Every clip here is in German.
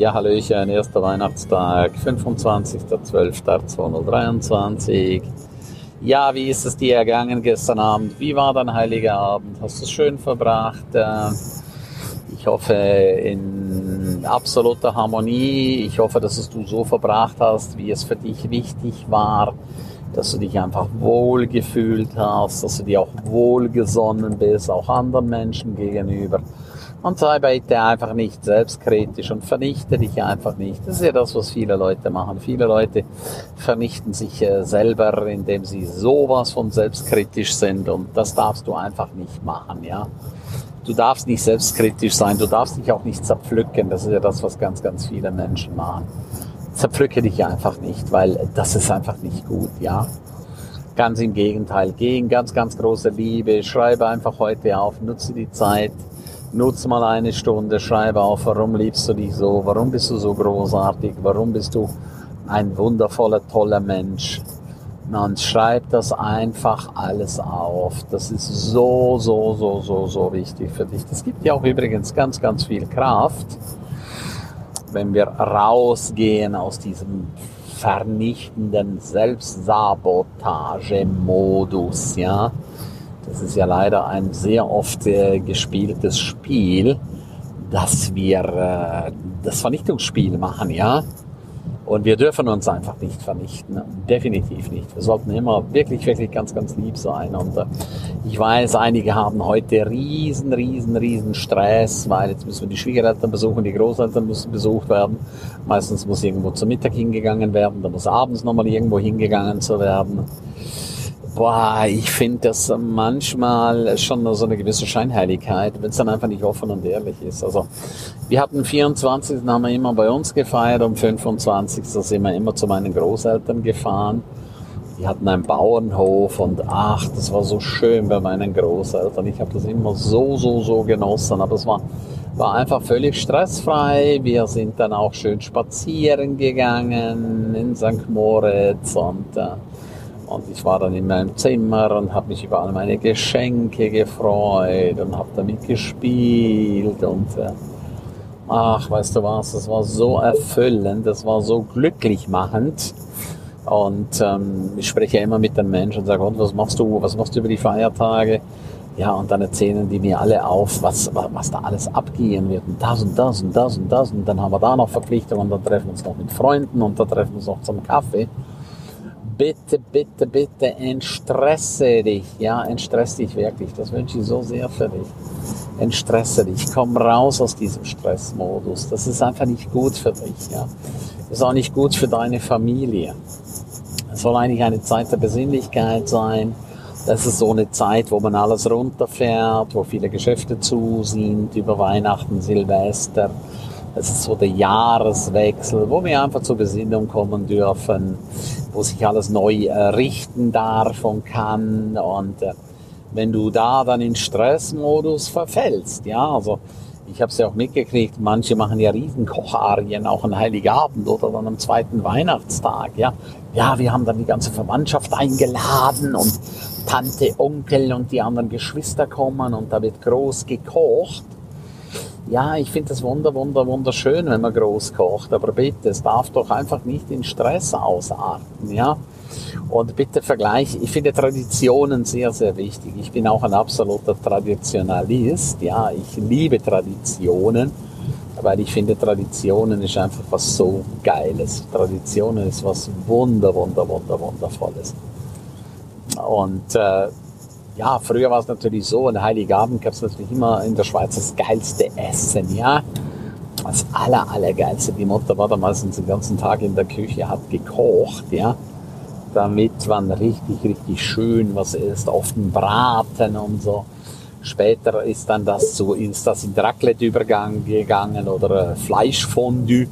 Ja, Hallöchen, erster Weihnachtstag, 25.12.2023. Ja, wie ist es dir ergangen gestern Abend? Wie war dein heiliger Abend? Hast du es schön verbracht? Ähm, ich hoffe in absoluter Harmonie. Ich hoffe, dass es du so verbracht hast, wie es für dich wichtig war. Dass du dich einfach wohl gefühlt hast, dass du dir auch wohlgesonnen bist, auch anderen Menschen gegenüber und sei bitte einfach nicht selbstkritisch und vernichte dich einfach nicht. Das ist ja das, was viele Leute machen. Viele Leute vernichten sich äh, selber, indem sie sowas von selbstkritisch sind und das darfst du einfach nicht machen, ja. Du darfst nicht selbstkritisch sein, du darfst dich auch nicht zerpflücken. Das ist ja das, was ganz, ganz viele Menschen machen. Zerpflücke dich einfach nicht, weil das ist einfach nicht gut, ja. Ganz im Gegenteil, geh in ganz, ganz große Liebe, schreibe einfach heute auf, nutze die Zeit, Nutz mal eine Stunde, schreibe auf, warum liebst du dich so, warum bist du so großartig, warum bist du ein wundervoller, toller Mensch. Und schreib das einfach alles auf. Das ist so, so, so, so, so wichtig für dich. Das gibt dir auch übrigens ganz, ganz viel Kraft, wenn wir rausgehen aus diesem vernichtenden Selbstsabotage-Modus, ja das ist ja leider ein sehr oft äh, gespieltes Spiel, dass wir äh, das Vernichtungsspiel machen, ja. Und wir dürfen uns einfach nicht vernichten. Definitiv nicht. Wir sollten immer wirklich, wirklich ganz, ganz lieb sein. Und äh, ich weiß, einige haben heute riesen, riesen, riesen Stress, weil jetzt müssen wir die Schwiegereltern besuchen, die Großeltern müssen besucht werden. Meistens muss irgendwo zum Mittag hingegangen werden, dann muss abends nochmal irgendwo hingegangen zu werden. Boah, ich finde das manchmal schon so eine gewisse Scheinheiligkeit, wenn es dann einfach nicht offen und ehrlich ist. Also wir hatten 24. haben wir immer bei uns gefeiert, um 25. sind wir immer zu meinen Großeltern gefahren. Die hatten einen Bauernhof und ach, das war so schön bei meinen Großeltern. Ich habe das immer so, so, so genossen, aber es war, war einfach völlig stressfrei. Wir sind dann auch schön spazieren gegangen in St. Moritz und äh, und ich war dann in meinem Zimmer und habe mich über all meine Geschenke gefreut und habe damit gespielt. Und äh, ach, weißt du was, das war so erfüllend, das war so glücklich machend. Und ähm, ich spreche immer mit den Menschen und sage, und was machst du, was machst du über die Feiertage? Ja, und dann erzählen die mir alle auf, was, was da alles abgehen wird. Und das und das und das und das. Und dann haben wir da noch Verpflichtungen und dann treffen wir uns noch mit Freunden und dann treffen wir uns noch zum Kaffee bitte, bitte, bitte entstresse dich. Ja, entstresse dich wirklich. Das wünsche ich so sehr für dich. Entstresse dich. Komm raus aus diesem Stressmodus. Das ist einfach nicht gut für dich. Ja, das ist auch nicht gut für deine Familie. Es soll eigentlich eine Zeit der Besinnlichkeit sein. Das ist so eine Zeit, wo man alles runterfährt, wo viele Geschäfte zu sind über Weihnachten, Silvester. Es ist so der Jahreswechsel, wo wir einfach zur Besinnung kommen dürfen wo sich alles neu äh, richten darf und kann. Und äh, wenn du da dann in Stressmodus verfällst, ja, also ich habe es ja auch mitgekriegt, manche machen ja Riesenkocharien auch an Heiligabend oder dann am zweiten Weihnachtstag, ja. Ja, wir haben dann die ganze Verwandtschaft eingeladen und Tante, Onkel und die anderen Geschwister kommen und da wird groß gekocht. Ja, ich finde das wunder, wunder, wunderschön, wenn man groß kocht, aber bitte, es darf doch einfach nicht in Stress ausarten, ja. Und bitte vergleich, ich finde Traditionen sehr, sehr wichtig. Ich bin auch ein absoluter Traditionalist, ja, ich liebe Traditionen, weil ich finde, Traditionen ist einfach was so Geiles. Traditionen ist was wunder, wunder, wunder, wundervolles. Und äh, ja, früher war es natürlich so, an Heiligabend gab es natürlich immer in der Schweiz das geilste Essen, ja. Das aller, allergeilste. Die Mutter war damals den ganzen Tag in der Küche, hat gekocht, ja. Damit man richtig, richtig schön was isst, oft ein Braten und so. Später ist dann das so, ist das in Raclette übergang gegangen oder Fleischfondue.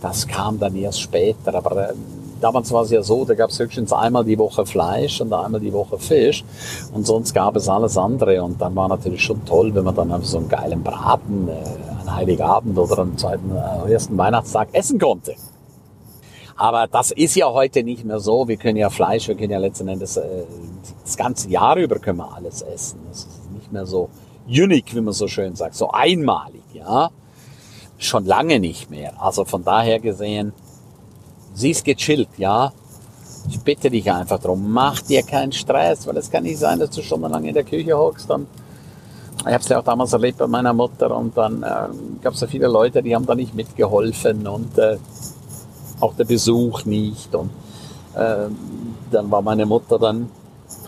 Das kam dann erst später, aber ähm, damals war es ja so, da gab es höchstens einmal die Woche Fleisch und einmal die Woche Fisch und sonst gab es alles andere und dann war natürlich schon toll, wenn man dann einfach so einen geilen Braten äh, an Heiligabend oder am zweiten, äh, ersten Weihnachtstag essen konnte. Aber das ist ja heute nicht mehr so. Wir können ja Fleisch, wir können ja letzten Endes äh, das ganze Jahr über können wir alles essen. Das ist nicht mehr so unique, wie man so schön sagt, so einmalig, ja. schon lange nicht mehr. Also von daher gesehen, sie ist gechillt, ja. Ich bitte dich einfach drum, mach dir keinen Stress, weil es kann nicht sein, dass du schon mal lange in der Küche hockst und ich habe es ja auch damals erlebt bei meiner Mutter und dann äh, gab es ja viele Leute, die haben da nicht mitgeholfen und äh, auch der Besuch nicht und äh, dann war meine Mutter dann,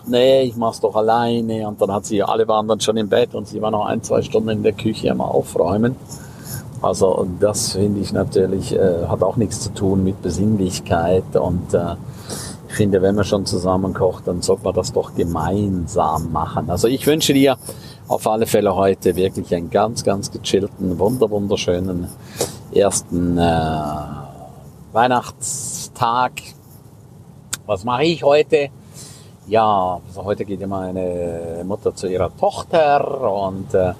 nee, ich mach's doch alleine und dann hat sie, alle waren dann schon im Bett und sie war noch ein, zwei Stunden in der Küche am Aufräumen. Also das finde ich natürlich, äh, hat auch nichts zu tun mit Besinnlichkeit und äh, ich finde, wenn man schon zusammen kocht, dann sollte man das doch gemeinsam machen. Also ich wünsche dir auf alle Fälle heute wirklich einen ganz, ganz gechillten, wunder, wunderschönen ersten äh, Weihnachtstag. Was mache ich heute? Ja, also heute geht ja meine Mutter zu ihrer Tochter und äh,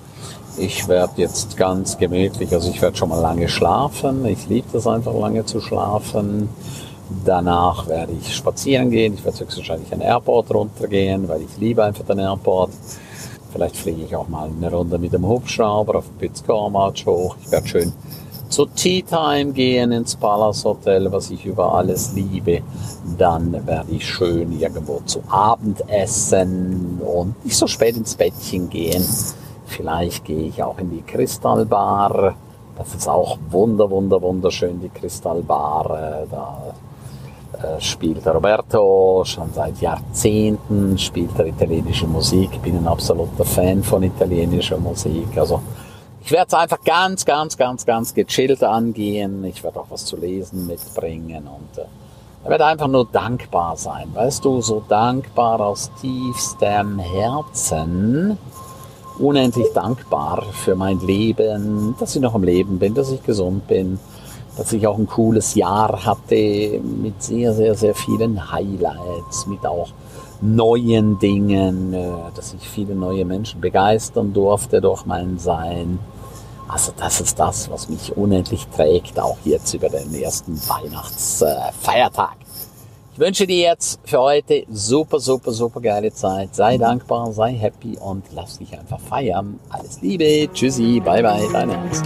ich werde jetzt ganz gemütlich, also ich werde schon mal lange schlafen. Ich liebe das einfach lange zu schlafen. Danach werde ich spazieren gehen. Ich werde höchstwahrscheinlich an den Airport runtergehen, weil ich liebe einfach den Airport. Vielleicht fliege ich auch mal eine Runde mit dem Hubschrauber auf Pitzkormatsch hoch. Ich werde schön zur Tea Time gehen ins Palace Hotel, was ich über alles liebe. Dann werde ich schön irgendwo zu Abend essen und nicht so spät ins Bettchen gehen. Vielleicht gehe ich auch in die Kristallbar. Das ist auch wunder, wunder, wunderschön, die Kristallbar. Da äh, spielt Roberto schon seit Jahrzehnten, spielt er italienische Musik. Ich bin ein absoluter Fan von italienischer Musik. Also ich werde es einfach ganz, ganz, ganz, ganz gechillt angehen. Ich werde auch was zu lesen mitbringen und äh, ich werde einfach nur dankbar sein. Weißt du, so dankbar aus tiefstem Herzen. Unendlich dankbar für mein Leben, dass ich noch am Leben bin, dass ich gesund bin, dass ich auch ein cooles Jahr hatte mit sehr, sehr, sehr vielen Highlights, mit auch neuen Dingen, äh, dass ich viele neue Menschen begeistern durfte durch mein Sein. Also das ist das, was mich unendlich trägt, auch jetzt über den ersten Weihnachtsfeiertag. Wünsche dir jetzt für heute super, super, super geile Zeit. Sei dankbar, sei happy und lass dich einfach feiern. Alles Liebe, tschüssi, bye bye, dein Ernst.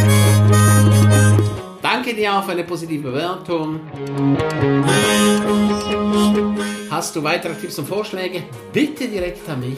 Danke dir auch eine positive Bewertung. Hast du weitere Tipps und Vorschläge? Bitte direkt an mich.